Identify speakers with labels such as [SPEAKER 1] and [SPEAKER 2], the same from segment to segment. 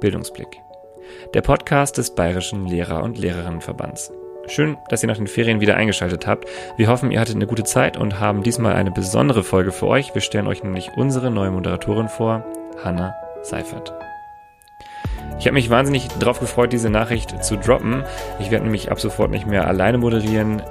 [SPEAKER 1] Bildungsblick, der Podcast des Bayerischen Lehrer- und Lehrerinnenverbands. Schön, dass ihr nach den Ferien wieder eingeschaltet habt. Wir hoffen, ihr hattet eine gute Zeit und haben diesmal eine besondere Folge für euch. Wir stellen euch nämlich unsere neue Moderatorin vor, Hanna Seifert. Ich habe mich wahnsinnig darauf gefreut, diese Nachricht zu droppen. Ich werde nämlich ab sofort nicht mehr alleine moderieren.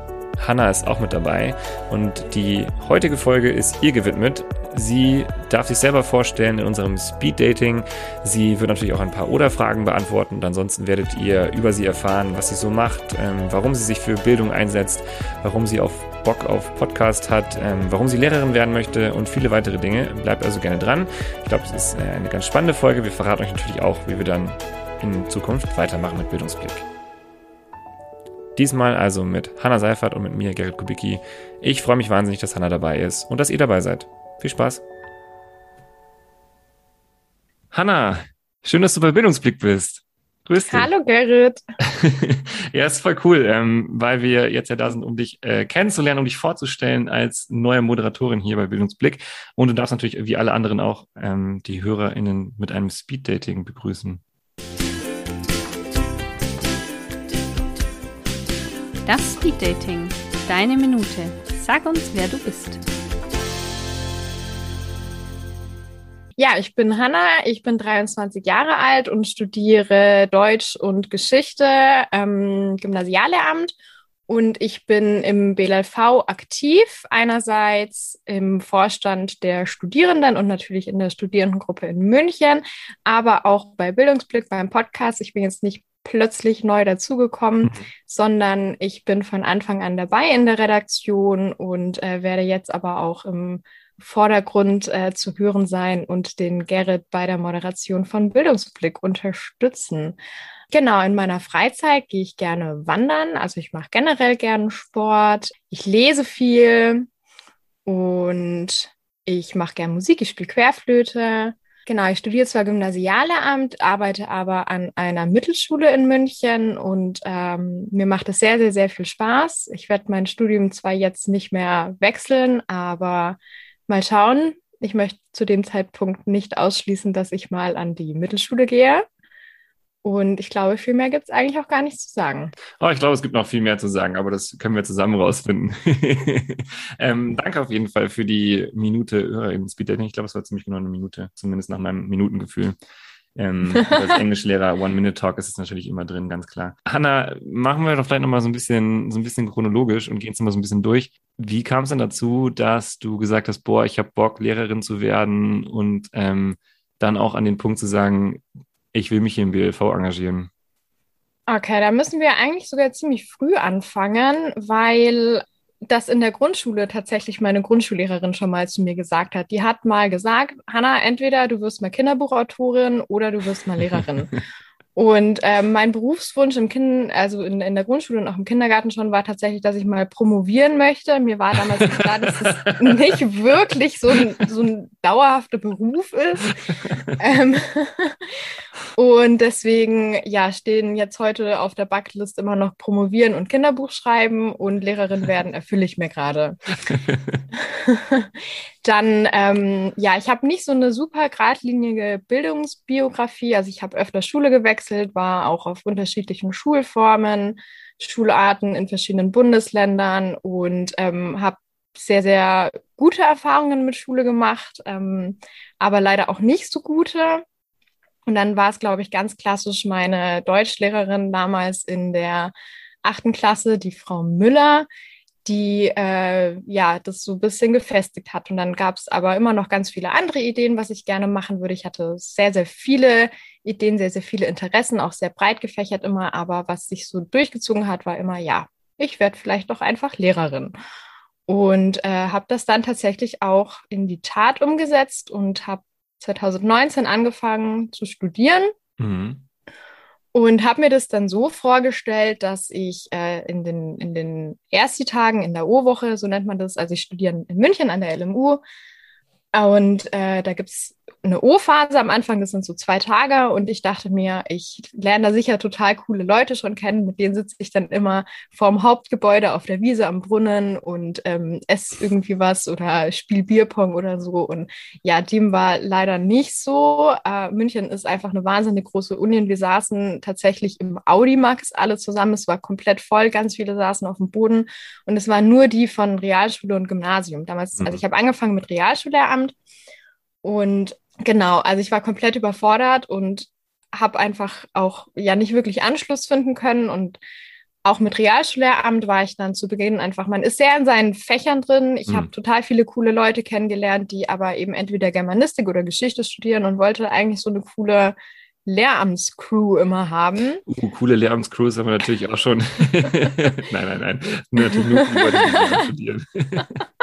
[SPEAKER 1] Hanna ist auch mit dabei und die heutige Folge ist ihr gewidmet. Sie darf sich selber vorstellen in unserem Speed Dating. Sie wird natürlich auch ein paar Oder-Fragen beantworten und ansonsten werdet ihr über sie erfahren, was sie so macht, ähm, warum sie sich für Bildung einsetzt, warum sie auf Bock auf Podcast hat, ähm, warum sie Lehrerin werden möchte und viele weitere Dinge. Bleibt also gerne dran. Ich glaube, es ist äh, eine ganz spannende Folge. Wir verraten euch natürlich auch, wie wir dann in Zukunft weitermachen mit Bildungsblick. Diesmal also mit Hanna Seifert und mit mir, Gerrit Kubicki. Ich freue mich wahnsinnig, dass Hanna dabei ist und dass ihr dabei seid. Viel Spaß. Hanna, schön, dass du bei Bildungsblick bist.
[SPEAKER 2] Grüß dich. Hallo Gerrit.
[SPEAKER 1] ja, ist voll cool, ähm, weil wir jetzt ja da sind, um dich äh, kennenzulernen, um dich vorzustellen als neue Moderatorin hier bei Bildungsblick. Und du darfst natürlich wie alle anderen auch ähm, die HörerInnen mit einem Speeddating begrüßen.
[SPEAKER 3] Das Speeddating. Deine Minute. Sag uns, wer du bist.
[SPEAKER 2] Ja, ich bin Hanna, ich bin 23 Jahre alt und studiere Deutsch und Geschichte ähm, Gymnasiallehramt und ich bin im BLV aktiv, einerseits im Vorstand der Studierenden und natürlich in der Studierendengruppe in München, aber auch bei Bildungsblick beim Podcast. Ich bin jetzt nicht plötzlich neu dazugekommen, mhm. sondern ich bin von Anfang an dabei in der Redaktion und äh, werde jetzt aber auch im Vordergrund äh, zu hören sein und den Gerrit bei der Moderation von Bildungsblick unterstützen. Genau, in meiner Freizeit gehe ich gerne wandern, also ich mache generell gerne Sport, ich lese viel und ich mache gerne Musik, ich spiele Querflöte, Genau, ich studiere zwar Gymnasiallehramt, arbeite aber an einer Mittelschule in München und ähm, mir macht es sehr, sehr, sehr viel Spaß. Ich werde mein Studium zwar jetzt nicht mehr wechseln, aber mal schauen. Ich möchte zu dem Zeitpunkt nicht ausschließen, dass ich mal an die Mittelschule gehe. Und ich glaube, viel mehr gibt es eigentlich auch gar nicht zu sagen.
[SPEAKER 1] Oh, ich glaube, es gibt noch viel mehr zu sagen, aber das können wir zusammen rausfinden. ähm, danke auf jeden Fall für die Minute im Speeddating. Ich glaube, es war ziemlich genau eine Minute, zumindest nach meinem Minutengefühl. Ähm, als Englischlehrer One-Minute-Talk ist es natürlich immer drin, ganz klar. Hanna, machen wir doch vielleicht nochmal so ein bisschen, so ein bisschen chronologisch und gehen es nochmal so ein bisschen durch. Wie kam es denn dazu, dass du gesagt hast, boah, ich habe Bock, Lehrerin zu werden und ähm, dann auch an den Punkt zu sagen, ich will mich hier im BLV engagieren.
[SPEAKER 2] Okay, da müssen wir eigentlich sogar ziemlich früh anfangen, weil das in der Grundschule tatsächlich meine Grundschullehrerin schon mal zu mir gesagt hat. Die hat mal gesagt, Hanna, entweder du wirst mal Kinderbuchautorin oder du wirst mal Lehrerin. Und äh, mein Berufswunsch im Kind, also in, in der Grundschule und auch im Kindergarten schon, war tatsächlich, dass ich mal promovieren möchte. Mir war damals klar, dass es nicht wirklich so ein, so ein dauerhafter Beruf ist. ähm, und deswegen, ja, stehen jetzt heute auf der Bucketlist immer noch promovieren und Kinderbuch schreiben und Lehrerin werden erfülle ich mir gerade. Dann, ähm, ja, ich habe nicht so eine super geradlinige Bildungsbiografie. Also ich habe öfter Schule gewechselt, war auch auf unterschiedlichen Schulformen, Schularten in verschiedenen Bundesländern und ähm, habe sehr, sehr gute Erfahrungen mit Schule gemacht, ähm, aber leider auch nicht so gute. Und dann war es, glaube ich, ganz klassisch meine Deutschlehrerin damals in der achten Klasse, die Frau Müller, die äh, ja das so ein bisschen gefestigt hat. Und dann gab es aber immer noch ganz viele andere Ideen, was ich gerne machen würde. Ich hatte sehr, sehr viele Ideen, sehr, sehr viele Interessen, auch sehr breit gefächert immer. Aber was sich so durchgezogen hat, war immer, ja, ich werde vielleicht doch einfach Lehrerin. Und äh, habe das dann tatsächlich auch in die Tat umgesetzt und habe 2019 angefangen zu studieren. Mhm. Und habe mir das dann so vorgestellt, dass ich äh, in den, in den Ersti-Tagen in der O-Woche, so nennt man das, also ich studiere in München an der LMU, und äh, da gibt es eine O-Phase am Anfang, das sind so zwei Tage. Und ich dachte mir, ich lerne da sicher total coole Leute schon kennen, mit denen sitze ich dann immer vorm Hauptgebäude auf der Wiese am Brunnen und ähm, esse irgendwie was oder spiel Bierpong oder so. Und ja, dem war leider nicht so. Äh, München ist einfach eine wahnsinnig große Uni und wir saßen tatsächlich im Audimax alle zusammen, es war komplett voll, ganz viele saßen auf dem Boden. Und es waren nur die von Realschule und Gymnasium. Damals, also mhm. also ich habe angefangen mit Realschullehramt. Und genau, also ich war komplett überfordert und habe einfach auch ja nicht wirklich Anschluss finden können und auch mit Realschullehramt war ich dann zu Beginn einfach, man ist sehr in seinen Fächern drin. Ich mhm. habe total viele coole Leute kennengelernt, die aber eben entweder Germanistik oder Geschichte studieren und wollte eigentlich so eine coole Lehramtscrew immer haben.
[SPEAKER 1] Uh, coole Lehramtscrews haben wir natürlich auch schon. nein, nein, nein. Natürlich nur Leute, die studieren.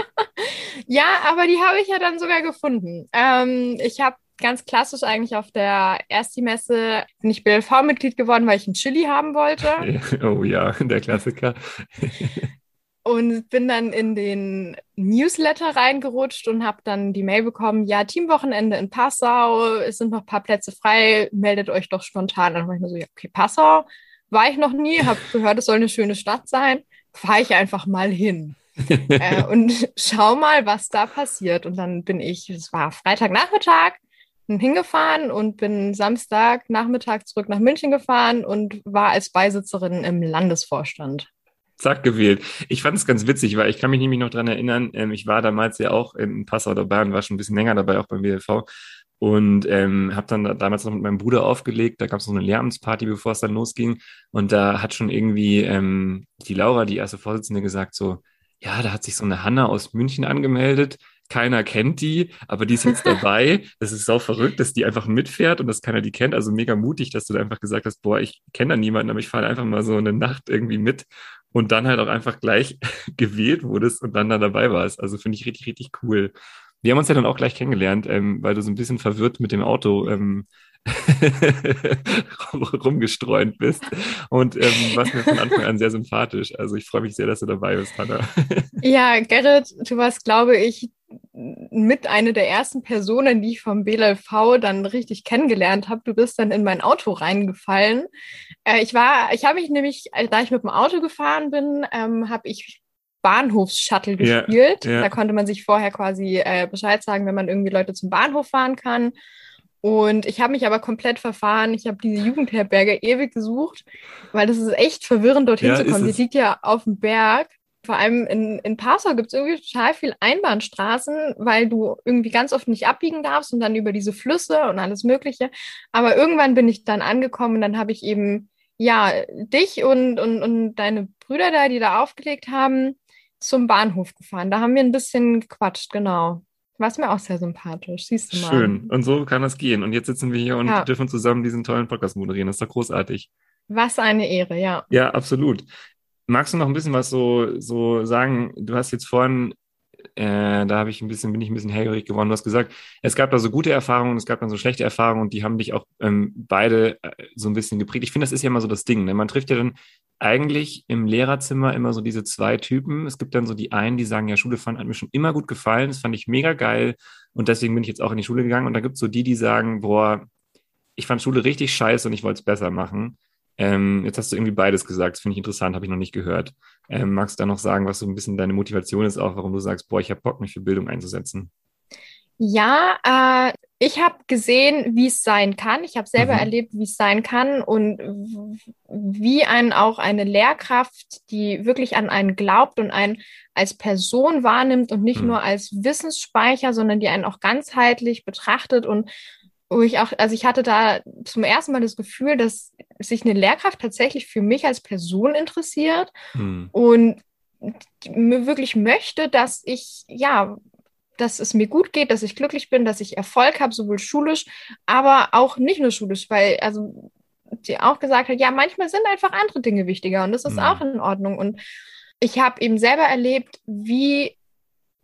[SPEAKER 2] Ja, aber die habe ich ja dann sogar gefunden. Ähm, ich habe ganz klassisch eigentlich auf der Ersti-Messe nicht BLV-Mitglied geworden, weil ich einen Chili haben wollte.
[SPEAKER 1] Oh ja, der Klassiker.
[SPEAKER 2] und bin dann in den Newsletter reingerutscht und habe dann die Mail bekommen, ja, Teamwochenende in Passau, es sind noch ein paar Plätze frei, meldet euch doch spontan. Dann war ich mir so, ja, okay, Passau war ich noch nie, habe gehört, es soll eine schöne Stadt sein, fahre ich einfach mal hin äh, und schau mal, was da passiert. Und dann bin ich, es war Freitagnachmittag, hingefahren und bin Samstagnachmittag zurück nach München gefahren und war als Beisitzerin im Landesvorstand.
[SPEAKER 1] Zack, gewählt. Ich fand es ganz witzig, weil ich kann mich nämlich noch dran erinnern, ähm, ich war damals ja auch in Passau dabei und war schon ein bisschen länger dabei, auch beim WLV. Und ähm, habe dann da, damals noch mit meinem Bruder aufgelegt. Da gab es noch eine Lehramtsparty, bevor es dann losging. Und da hat schon irgendwie ähm, die Laura, die erste Vorsitzende, gesagt so, ja, da hat sich so eine Hanna aus München angemeldet. Keiner kennt die, aber die ist jetzt dabei. Das ist sau verrückt, dass die einfach mitfährt und dass keiner die kennt. Also mega mutig, dass du da einfach gesagt hast, boah, ich kenne da niemanden, aber ich fahre einfach mal so eine Nacht irgendwie mit und dann halt auch einfach gleich gewählt wurdest und dann da dabei warst. Also finde ich richtig, richtig cool. Wir haben uns ja dann auch gleich kennengelernt, ähm, weil du so ein bisschen verwirrt mit dem Auto ähm, rumgestreunt bist. Und ähm, warst mir von Anfang an sehr sympathisch. Also ich freue mich sehr, dass du dabei bist, Hanna.
[SPEAKER 2] ja, Gerrit, du warst, glaube ich, mit einer der ersten Personen, die ich vom BLV dann richtig kennengelernt habe. Du bist dann in mein Auto reingefallen. Äh, ich war, ich habe mich nämlich, da ich mit dem Auto gefahren bin, ähm, habe ich Bahnhofsshuttle gespielt. Yeah, yeah. Da konnte man sich vorher quasi äh, Bescheid sagen, wenn man irgendwie Leute zum Bahnhof fahren kann. Und ich habe mich aber komplett verfahren. Ich habe diese Jugendherberge ewig gesucht, weil das ist echt verwirrend, dorthin ja, zu kommen. Die liegt ja auf dem Berg. Vor allem in, in Passau gibt es irgendwie total viel Einbahnstraßen, weil du irgendwie ganz oft nicht abbiegen darfst und dann über diese Flüsse und alles Mögliche. Aber irgendwann bin ich dann angekommen und dann habe ich eben, ja, dich und, und, und deine Brüder da, die da aufgelegt haben, zum Bahnhof gefahren. Da haben wir ein bisschen gequatscht, genau. War mir auch sehr sympathisch, siehst du mal.
[SPEAKER 1] Schön. Und so kann das gehen. Und jetzt sitzen wir hier und ja. dürfen zusammen diesen tollen Podcast moderieren. Das ist doch großartig.
[SPEAKER 2] Was eine Ehre, ja.
[SPEAKER 1] Ja, absolut. Magst du noch ein bisschen was so, so sagen? Du hast jetzt vorhin, äh, da habe ich ein bisschen, bin ich ein bisschen hellhörig geworden. Du hast gesagt, es gab da so gute Erfahrungen, es gab dann so schlechte Erfahrungen und die haben dich auch ähm, beide äh, so ein bisschen geprägt. Ich finde, das ist ja immer so das Ding. Ne? Man trifft ja dann eigentlich im Lehrerzimmer immer so diese zwei Typen. Es gibt dann so die einen, die sagen, ja, Schule fand, hat mir schon immer gut gefallen, das fand ich mega geil und deswegen bin ich jetzt auch in die Schule gegangen. Und da gibt es so die, die sagen, boah, ich fand Schule richtig scheiße und ich wollte es besser machen. Ähm, jetzt hast du irgendwie beides gesagt, das finde ich interessant, habe ich noch nicht gehört. Ähm, magst du da noch sagen, was so ein bisschen deine Motivation ist, auch warum du sagst, boah, ich habe Bock, mich für Bildung einzusetzen?
[SPEAKER 2] Ja, äh, ich habe gesehen, wie es sein kann. Ich habe selber mhm. erlebt, wie es sein kann und wie einen auch eine Lehrkraft, die wirklich an einen glaubt und einen als Person wahrnimmt und nicht mhm. nur als Wissensspeicher, sondern die einen auch ganzheitlich betrachtet und wo ich auch, also ich hatte da zum ersten Mal das Gefühl, dass sich eine Lehrkraft tatsächlich für mich als Person interessiert mhm. und mir wirklich möchte, dass ich ja dass es mir gut geht, dass ich glücklich bin, dass ich Erfolg habe, sowohl schulisch, aber auch nicht nur schulisch, weil also die auch gesagt hat, ja, manchmal sind einfach andere Dinge wichtiger und das ist ja. auch in Ordnung. Und ich habe eben selber erlebt, wie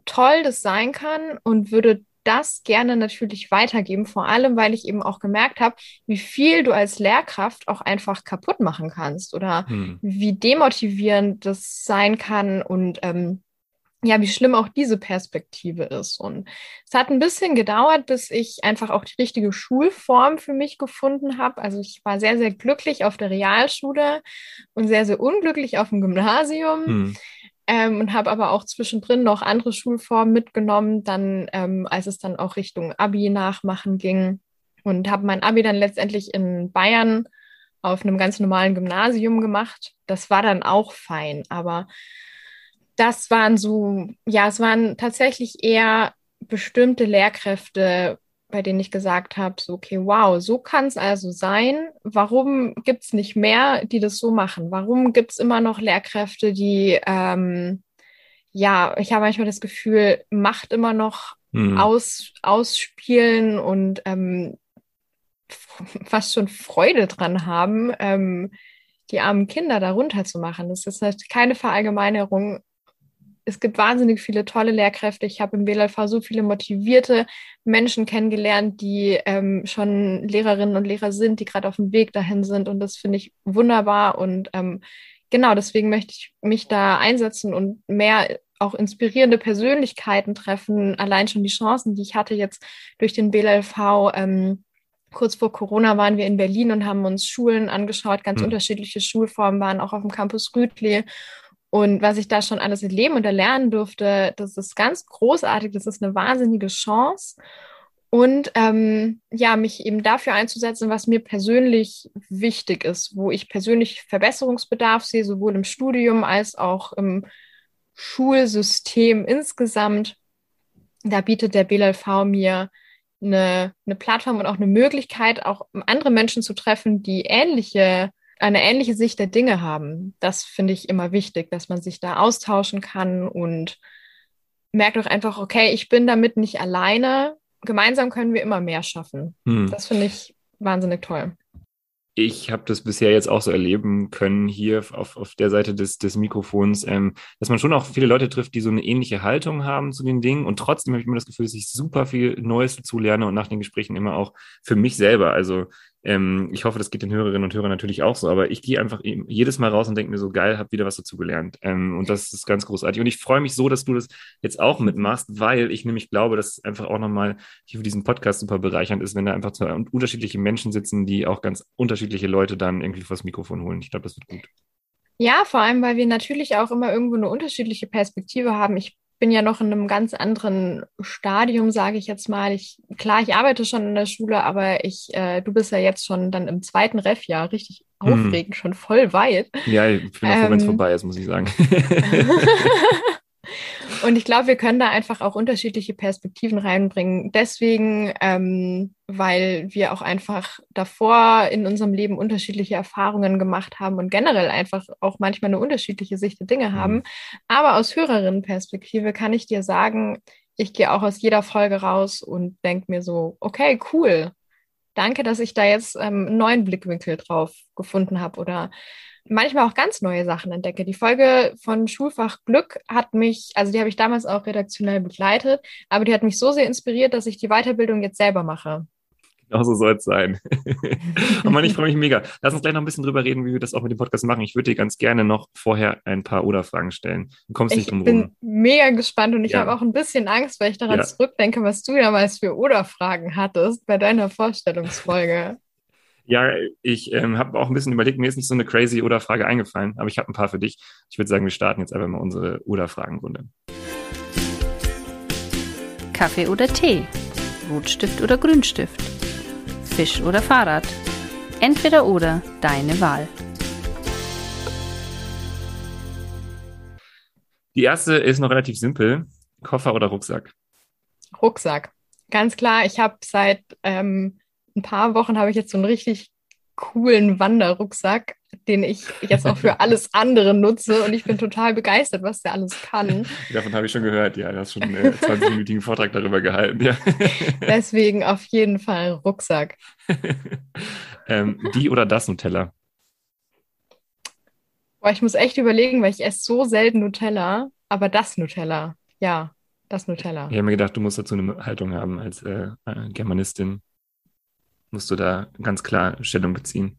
[SPEAKER 2] toll das sein kann und würde das gerne natürlich weitergeben, vor allem weil ich eben auch gemerkt habe, wie viel du als Lehrkraft auch einfach kaputt machen kannst oder hm. wie demotivierend das sein kann und ähm, ja, wie schlimm auch diese Perspektive ist. Und es hat ein bisschen gedauert, bis ich einfach auch die richtige Schulform für mich gefunden habe. Also ich war sehr, sehr glücklich auf der Realschule und sehr, sehr unglücklich auf dem Gymnasium. Hm. Ähm, und habe aber auch zwischendrin noch andere Schulformen mitgenommen, dann ähm, als es dann auch Richtung Abi nachmachen ging und habe mein Abi dann letztendlich in Bayern auf einem ganz normalen Gymnasium gemacht. Das war dann auch fein, aber das waren so, ja, es waren tatsächlich eher bestimmte Lehrkräfte, bei denen ich gesagt habe, so, okay, wow, so kann es also sein. Warum gibt es nicht mehr, die das so machen? Warum gibt es immer noch Lehrkräfte, die, ähm, ja, ich habe manchmal das Gefühl, Macht immer noch mhm. aus, ausspielen und ähm, fast schon Freude dran haben, ähm, die armen Kinder darunter zu machen. Das ist halt keine Verallgemeinerung, es gibt wahnsinnig viele tolle Lehrkräfte. Ich habe im BLV so viele motivierte Menschen kennengelernt, die ähm, schon Lehrerinnen und Lehrer sind, die gerade auf dem Weg dahin sind. Und das finde ich wunderbar. Und ähm, genau deswegen möchte ich mich da einsetzen und mehr auch inspirierende Persönlichkeiten treffen. Allein schon die Chancen, die ich hatte jetzt durch den BLV. Ähm, kurz vor Corona waren wir in Berlin und haben uns Schulen angeschaut. Ganz mhm. unterschiedliche Schulformen waren auch auf dem Campus Rütli. Und was ich da schon alles erleben und erlernen durfte, das ist ganz großartig, das ist eine wahnsinnige Chance. Und ähm, ja, mich eben dafür einzusetzen, was mir persönlich wichtig ist, wo ich persönlich Verbesserungsbedarf sehe, sowohl im Studium als auch im Schulsystem insgesamt. Da bietet der BLV mir eine, eine Plattform und auch eine Möglichkeit, auch andere Menschen zu treffen, die ähnliche eine ähnliche Sicht der Dinge haben. Das finde ich immer wichtig, dass man sich da austauschen kann und merkt doch einfach, okay, ich bin damit nicht alleine. Gemeinsam können wir immer mehr schaffen. Hm. Das finde ich wahnsinnig toll
[SPEAKER 1] ich habe das bisher jetzt auch so erleben können hier auf, auf der Seite des, des Mikrofons, ähm, dass man schon auch viele Leute trifft, die so eine ähnliche Haltung haben zu den Dingen. Und trotzdem habe ich immer das Gefühl, dass ich super viel Neues dazu lerne und nach den Gesprächen immer auch für mich selber. Also ähm, ich hoffe, das geht den Hörerinnen und Hörern natürlich auch so, aber ich gehe einfach jedes Mal raus und denke mir so, geil, habe wieder was dazu gelernt. Ähm, und das ist ganz großartig. Und ich freue mich so, dass du das jetzt auch mitmachst, weil ich nämlich glaube, dass es einfach auch nochmal hier für diesen Podcast super bereichernd ist, wenn da einfach zwei unterschiedliche Menschen sitzen, die auch ganz unterschiedliche Leute dann irgendwie vors Mikrofon holen. Ich glaube, das wird gut.
[SPEAKER 2] Ja, vor allem, weil wir natürlich auch immer irgendwo eine unterschiedliche Perspektive haben. Ich bin ja noch in einem ganz anderen Stadium, sage ich jetzt mal. Ich, klar, ich arbeite schon in der Schule, aber ich, äh, du bist ja jetzt schon dann im zweiten Ref-Jahr richtig hm. aufregend, hm. schon voll weit.
[SPEAKER 1] Ja, ich bin auch froh, ähm, wenn es vorbei ist, muss ich sagen.
[SPEAKER 2] Und ich glaube, wir können da einfach auch unterschiedliche Perspektiven reinbringen. Deswegen, ähm, weil wir auch einfach davor in unserem Leben unterschiedliche Erfahrungen gemacht haben und generell einfach auch manchmal eine unterschiedliche Sicht der Dinge haben. Mhm. Aber aus höheren Perspektive kann ich dir sagen, ich gehe auch aus jeder Folge raus und denke mir so, okay, cool. Danke, dass ich da jetzt ähm, einen neuen Blickwinkel drauf gefunden habe oder manchmal auch ganz neue Sachen entdecke. Die Folge von Schulfach Glück hat mich, also die habe ich damals auch redaktionell begleitet, aber die hat mich so sehr inspiriert, dass ich die Weiterbildung jetzt selber mache.
[SPEAKER 1] Genau so soll es sein. oh Mann, ich freue mich mega. Lass uns gleich noch ein bisschen drüber reden, wie wir das auch mit dem Podcast machen. Ich würde dir ganz gerne noch vorher ein paar Oder-Fragen stellen. Du kommst
[SPEAKER 2] ich
[SPEAKER 1] nicht drum
[SPEAKER 2] rum. Ich bin mega gespannt und ich ja. habe auch ein bisschen Angst, weil ich daran ja. zurückdenke, was du damals für Oder-Fragen hattest bei deiner Vorstellungsfolge.
[SPEAKER 1] Ja, ich ähm, habe auch ein bisschen überlegt, mir ist nicht so eine crazy Oder-Frage eingefallen, aber ich habe ein paar für dich. Ich würde sagen, wir starten jetzt einfach mal unsere Oder-Fragenrunde.
[SPEAKER 3] Kaffee oder Tee? Rotstift oder Grünstift? Fisch oder Fahrrad? Entweder oder, deine Wahl.
[SPEAKER 1] Die erste ist noch relativ simpel. Koffer oder Rucksack?
[SPEAKER 2] Rucksack. Ganz klar, ich habe seit ähm, ein paar Wochen habe ich jetzt so einen richtig coolen Wanderrucksack, den ich jetzt auch für alles andere nutze und ich bin total begeistert, was der alles kann.
[SPEAKER 1] Davon habe ich schon gehört, ja. Du hast schon einen 20-minütigen Vortrag darüber gehalten, ja.
[SPEAKER 2] Deswegen auf jeden Fall Rucksack.
[SPEAKER 1] ähm, die oder das Nutella?
[SPEAKER 2] Boah, ich muss echt überlegen, weil ich esse so selten Nutella, aber das Nutella, ja, das Nutella.
[SPEAKER 1] Ich habe mir gedacht, du musst dazu eine Haltung haben als äh, Germanistin musst du da ganz klar Stellung beziehen?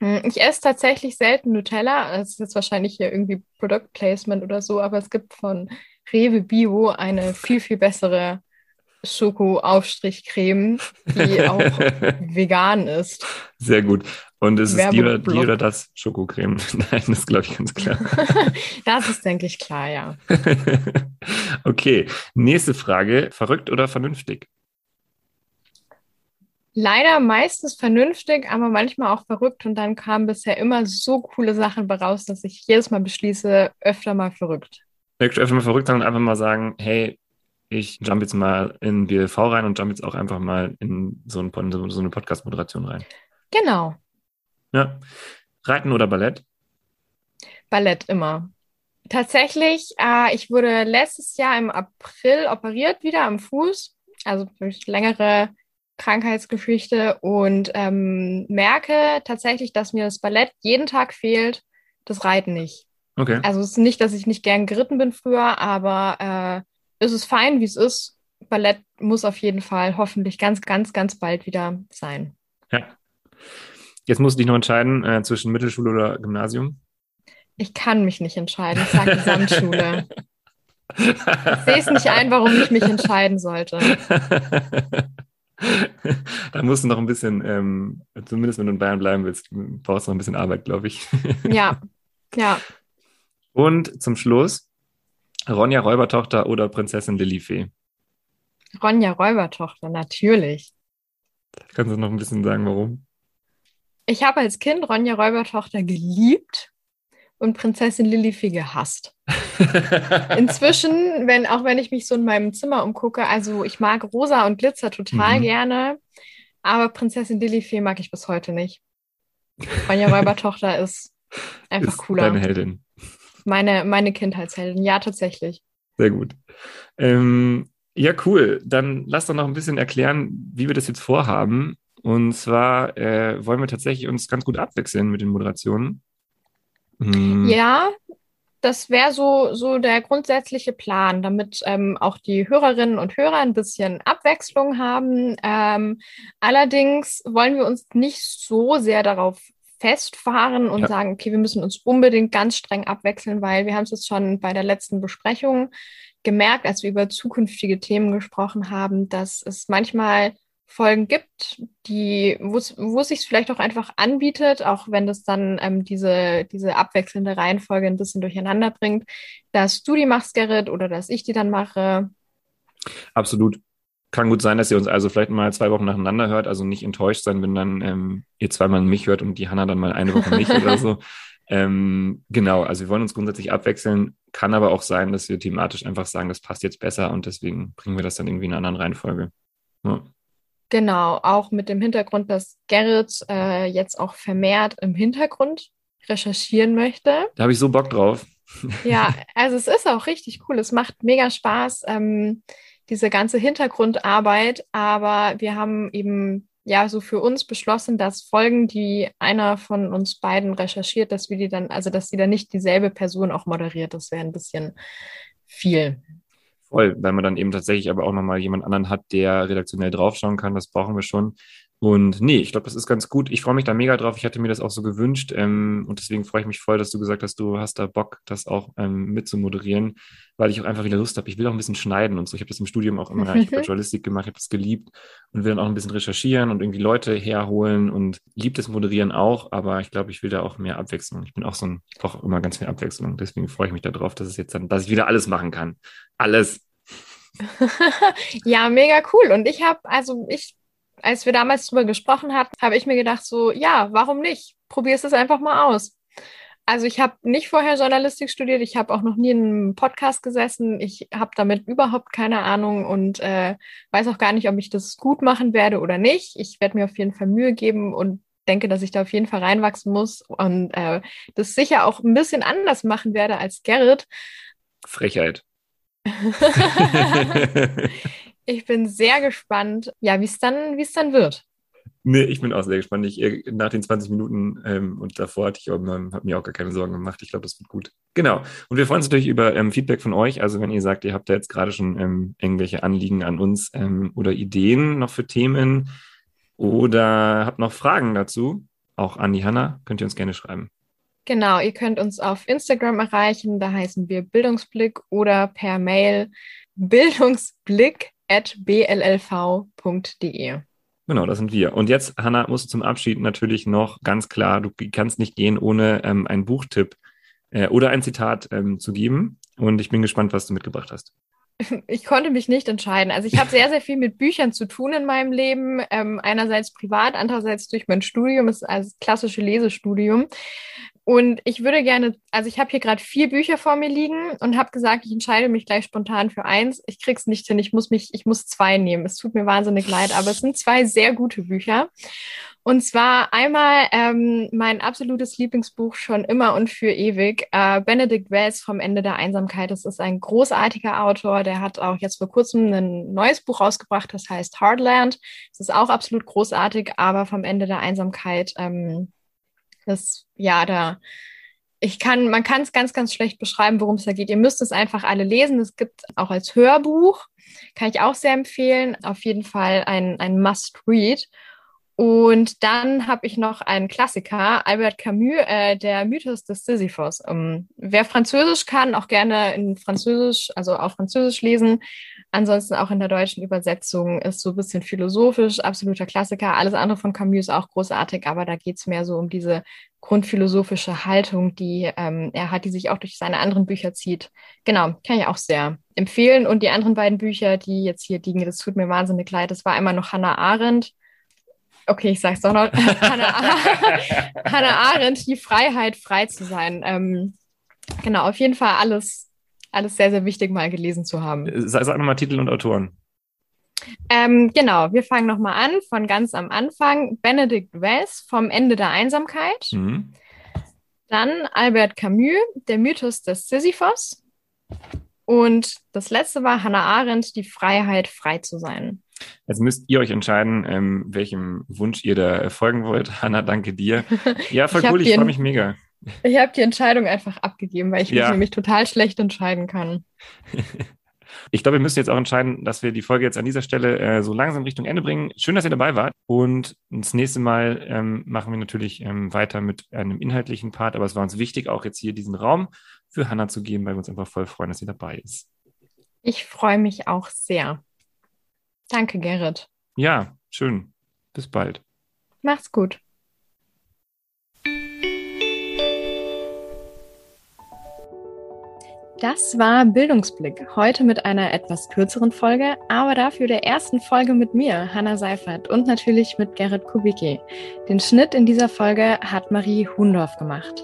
[SPEAKER 2] Hm, ich esse tatsächlich selten Nutella. Das ist jetzt wahrscheinlich hier irgendwie Product Placement oder so, aber es gibt von Rewe Bio eine viel, viel bessere Schoko-Aufstrichcreme, die auch vegan ist.
[SPEAKER 1] Sehr gut. Und ist es die oder, die oder das Schokocreme? Nein, das glaube ich ganz klar.
[SPEAKER 2] das ist, denke ich, klar, ja.
[SPEAKER 1] okay, nächste Frage. Verrückt oder vernünftig?
[SPEAKER 2] Leider meistens vernünftig, aber manchmal auch verrückt. Und dann kamen bisher immer so coole Sachen raus, dass ich jedes Mal beschließe, öfter mal verrückt.
[SPEAKER 1] Öfter mal verrückt, sondern einfach mal sagen, hey, ich jump jetzt mal in BLV rein und jump jetzt auch einfach mal in so, ein, so eine Podcast-Moderation rein.
[SPEAKER 2] Genau.
[SPEAKER 1] Ja. Reiten oder Ballett?
[SPEAKER 2] Ballett immer. Tatsächlich, äh, ich wurde letztes Jahr im April operiert wieder am Fuß, also durch längere Krankheitsgeschichte und ähm, merke tatsächlich, dass mir das Ballett jeden Tag fehlt, das Reiten nicht.
[SPEAKER 1] Okay.
[SPEAKER 2] Also es ist nicht, dass ich nicht gern geritten bin früher, aber äh, es ist fein, wie es ist. Ballett muss auf jeden Fall hoffentlich ganz, ganz, ganz bald wieder sein.
[SPEAKER 1] Ja. Jetzt musst du dich noch entscheiden äh, zwischen Mittelschule oder Gymnasium.
[SPEAKER 2] Ich kann mich nicht entscheiden. Ich sage Gesamtschule. ich sehe es nicht ein, warum ich mich entscheiden sollte.
[SPEAKER 1] da musst du noch ein bisschen, ähm, zumindest wenn du in Bayern bleiben willst, brauchst du noch ein bisschen Arbeit, glaube ich.
[SPEAKER 2] ja, ja.
[SPEAKER 1] Und zum Schluss, Ronja Räubertochter oder Prinzessin Lilifee?
[SPEAKER 2] Ronja Räubertochter, natürlich.
[SPEAKER 1] Kannst du noch ein bisschen sagen, warum?
[SPEAKER 2] Ich habe als Kind Ronja Räubertochter geliebt und Prinzessin Lilifee gehasst. Inzwischen, wenn, auch wenn ich mich so in meinem Zimmer umgucke, also ich mag Rosa und Glitzer total mhm. gerne, aber Prinzessin Lilifee mag ich bis heute nicht. Ronja Räubertochter ist einfach ist cooler.
[SPEAKER 1] Deine Heldin.
[SPEAKER 2] Meine, meine Kindheitsheldin, ja, tatsächlich.
[SPEAKER 1] Sehr gut. Ähm, ja, cool. Dann lass doch noch ein bisschen erklären, wie wir das jetzt vorhaben. Und zwar äh, wollen wir tatsächlich uns ganz gut abwechseln mit den Moderationen.
[SPEAKER 2] Mhm. Ja, das wäre so, so der grundsätzliche Plan, damit ähm, auch die Hörerinnen und Hörer ein bisschen Abwechslung haben. Ähm, allerdings wollen wir uns nicht so sehr darauf festfahren und ja. sagen, okay, wir müssen uns unbedingt ganz streng abwechseln, weil wir haben es jetzt schon bei der letzten Besprechung gemerkt, als wir über zukünftige Themen gesprochen haben, dass es manchmal Folgen gibt, die, wo es sich vielleicht auch einfach anbietet, auch wenn das dann ähm, diese, diese abwechselnde Reihenfolge ein bisschen durcheinander bringt, dass du die machst, Gerrit, oder dass ich die dann mache.
[SPEAKER 1] Absolut kann gut sein, dass ihr uns also vielleicht mal zwei Wochen nacheinander hört, also nicht enttäuscht sein, wenn dann ähm, ihr zweimal mich hört und die Hanna dann mal eine Woche nicht oder so. Ähm, genau, also wir wollen uns grundsätzlich abwechseln, kann aber auch sein, dass wir thematisch einfach sagen, das passt jetzt besser und deswegen bringen wir das dann irgendwie in einer anderen Reihenfolge. Ja.
[SPEAKER 2] Genau, auch mit dem Hintergrund, dass Gerrit äh, jetzt auch vermehrt im Hintergrund recherchieren möchte.
[SPEAKER 1] Da habe ich so Bock drauf.
[SPEAKER 2] Ja, also es ist auch richtig cool. Es macht mega Spaß. Ähm, diese ganze Hintergrundarbeit, aber wir haben eben ja so für uns beschlossen, dass Folgen, die einer von uns beiden recherchiert, dass wir die dann, also dass sie dann nicht dieselbe Person auch moderiert, das wäre ein bisschen viel.
[SPEAKER 1] Voll, weil man dann eben tatsächlich aber auch nochmal jemand anderen hat, der redaktionell draufschauen kann, das brauchen wir schon. Und nee, ich glaube, das ist ganz gut. Ich freue mich da mega drauf. Ich hatte mir das auch so gewünscht. Ähm, und deswegen freue ich mich voll, dass du gesagt hast, du hast da Bock, das auch ähm, mitzumoderieren, weil ich auch einfach wieder Lust habe. Ich will auch ein bisschen schneiden und so. Ich habe das im Studium auch immer, ich habe Journalistik gemacht, ich habe das geliebt und will dann auch ein bisschen recherchieren und irgendwie Leute herholen und liebt das Moderieren auch. Aber ich glaube, ich will da auch mehr Abwechslung. Ich bin auch so ein, auch immer ganz viel Abwechslung. Deswegen freue ich mich darauf, dass es jetzt dann, dass ich wieder alles machen kann. Alles.
[SPEAKER 2] ja, mega cool. Und ich habe, also ich als wir damals drüber gesprochen hatten, habe ich mir gedacht, so, ja, warum nicht? Probier es einfach mal aus. Also ich habe nicht vorher Journalistik studiert, ich habe auch noch nie in einem Podcast gesessen, ich habe damit überhaupt keine Ahnung und äh, weiß auch gar nicht, ob ich das gut machen werde oder nicht. Ich werde mir auf jeden Fall Mühe geben und denke, dass ich da auf jeden Fall reinwachsen muss und äh, das sicher auch ein bisschen anders machen werde als Gerrit.
[SPEAKER 1] Frechheit.
[SPEAKER 2] Ich bin sehr gespannt, ja, wie es dann, es dann wird.
[SPEAKER 1] Nee, ich bin auch sehr gespannt. Ich, äh, nach den 20 Minuten ähm, und davor hatte ich auch, mir auch gar keine Sorgen gemacht. Ich glaube, das wird gut. Genau. Und wir freuen uns natürlich über ähm, Feedback von euch. Also wenn ihr sagt, ihr habt da jetzt gerade schon ähm, irgendwelche Anliegen an uns ähm, oder Ideen noch für Themen oder habt noch Fragen dazu, auch an die Hanna, könnt ihr uns gerne schreiben.
[SPEAKER 2] Genau, ihr könnt uns auf Instagram erreichen, da heißen wir Bildungsblick oder per Mail bildungsblick.bllv.de.
[SPEAKER 1] Genau, das sind wir. Und jetzt, Hanna, musst du zum Abschied natürlich noch ganz klar, du kannst nicht gehen, ohne ähm, einen Buchtipp äh, oder ein Zitat ähm, zu geben. Und ich bin gespannt, was du mitgebracht hast.
[SPEAKER 2] Ich konnte mich nicht entscheiden. Also ich habe sehr, sehr viel mit Büchern zu tun in meinem Leben. Ähm, einerseits privat, andererseits durch mein Studium, das ist also klassische Lesestudium. Und ich würde gerne, also ich habe hier gerade vier Bücher vor mir liegen und habe gesagt, ich entscheide mich gleich spontan für eins. Ich krieg's nicht hin. Ich muss mich, ich muss zwei nehmen. Es tut mir wahnsinnig leid, aber es sind zwei sehr gute Bücher. Und zwar einmal ähm, mein absolutes Lieblingsbuch schon immer und für ewig, äh, Benedict Wells vom Ende der Einsamkeit. Das ist ein großartiger Autor, der hat auch jetzt vor kurzem ein neues Buch rausgebracht, das heißt Hardland. Es ist auch absolut großartig, aber vom Ende der Einsamkeit, ähm, das, ja, da, ich kann, man kann es ganz, ganz schlecht beschreiben, worum es da geht. Ihr müsst es einfach alle lesen. Es gibt auch als Hörbuch, kann ich auch sehr empfehlen. Auf jeden Fall ein, ein Must-Read. Und dann habe ich noch einen Klassiker, Albert Camus, äh, der Mythos des Sisyphos. Ähm, wer Französisch kann, auch gerne in Französisch, also auf Französisch lesen. Ansonsten auch in der deutschen Übersetzung ist so ein bisschen philosophisch, absoluter Klassiker. Alles andere von Camus ist auch großartig, aber da geht es mehr so um diese grundphilosophische Haltung, die ähm, er hat, die sich auch durch seine anderen Bücher zieht. Genau, kann ich auch sehr empfehlen. Und die anderen beiden Bücher, die jetzt hier liegen, das tut mir wahnsinnig leid. Das war einmal noch Hannah Arendt okay, ich sag's doch noch, Hannah, Hannah Arendt, die Freiheit, frei zu sein. Ähm, genau, auf jeden Fall alles, alles sehr, sehr wichtig, mal gelesen zu haben.
[SPEAKER 1] Sag, sag nochmal Titel und Autoren.
[SPEAKER 2] Ähm, genau, wir fangen nochmal an, von ganz am Anfang. Benedict Wells vom Ende der Einsamkeit. Mhm. Dann Albert Camus, der Mythos des Sisyphos. Und das letzte war Hannah Arendt, die Freiheit, frei zu sein.
[SPEAKER 1] Jetzt müsst ihr euch entscheiden, ähm, welchem Wunsch ihr da folgen wollt. Hanna, danke dir. Ja, voll ich cool, ich freue mich mega.
[SPEAKER 2] Ich habe die Entscheidung einfach abgegeben, weil ich ja. mich nämlich total schlecht entscheiden kann.
[SPEAKER 1] Ich glaube, wir müssen jetzt auch entscheiden, dass wir die Folge jetzt an dieser Stelle äh, so langsam Richtung Ende bringen. Schön, dass ihr dabei wart. Und das nächste Mal ähm, machen wir natürlich ähm, weiter mit einem inhaltlichen Part. Aber es war uns wichtig, auch jetzt hier diesen Raum für Hanna zu geben, weil wir uns einfach voll freuen, dass sie dabei ist.
[SPEAKER 2] Ich freue mich auch sehr. Danke, Gerrit.
[SPEAKER 1] Ja, schön. Bis bald.
[SPEAKER 2] Mach's gut. Das war Bildungsblick. Heute mit einer etwas kürzeren Folge, aber dafür der ersten Folge mit mir, Hanna Seifert und natürlich mit Gerrit Kubicki. Den Schnitt in dieser Folge hat Marie Hundorf gemacht.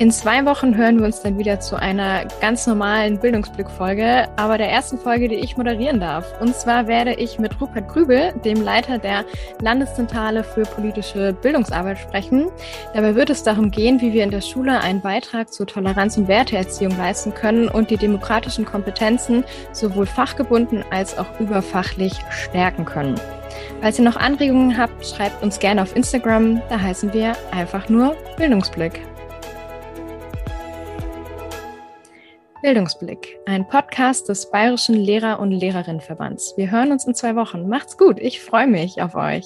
[SPEAKER 2] In zwei Wochen hören wir uns dann wieder zu einer ganz normalen Bildungsblick-Folge, aber der ersten Folge, die ich moderieren darf. Und zwar werde ich mit Rupert Grübel, dem Leiter der Landeszentrale für politische Bildungsarbeit, sprechen. Dabei wird es darum gehen, wie wir in der Schule einen Beitrag zur Toleranz- und Werteerziehung leisten können und die demokratischen Kompetenzen sowohl fachgebunden als auch überfachlich stärken können. Falls ihr noch Anregungen habt, schreibt uns gerne auf Instagram. Da heißen wir einfach nur Bildungsblick. Bildungsblick, ein Podcast des Bayerischen Lehrer- und Lehrerinnenverbands. Wir hören uns in zwei Wochen. Macht's gut, ich freue mich auf euch.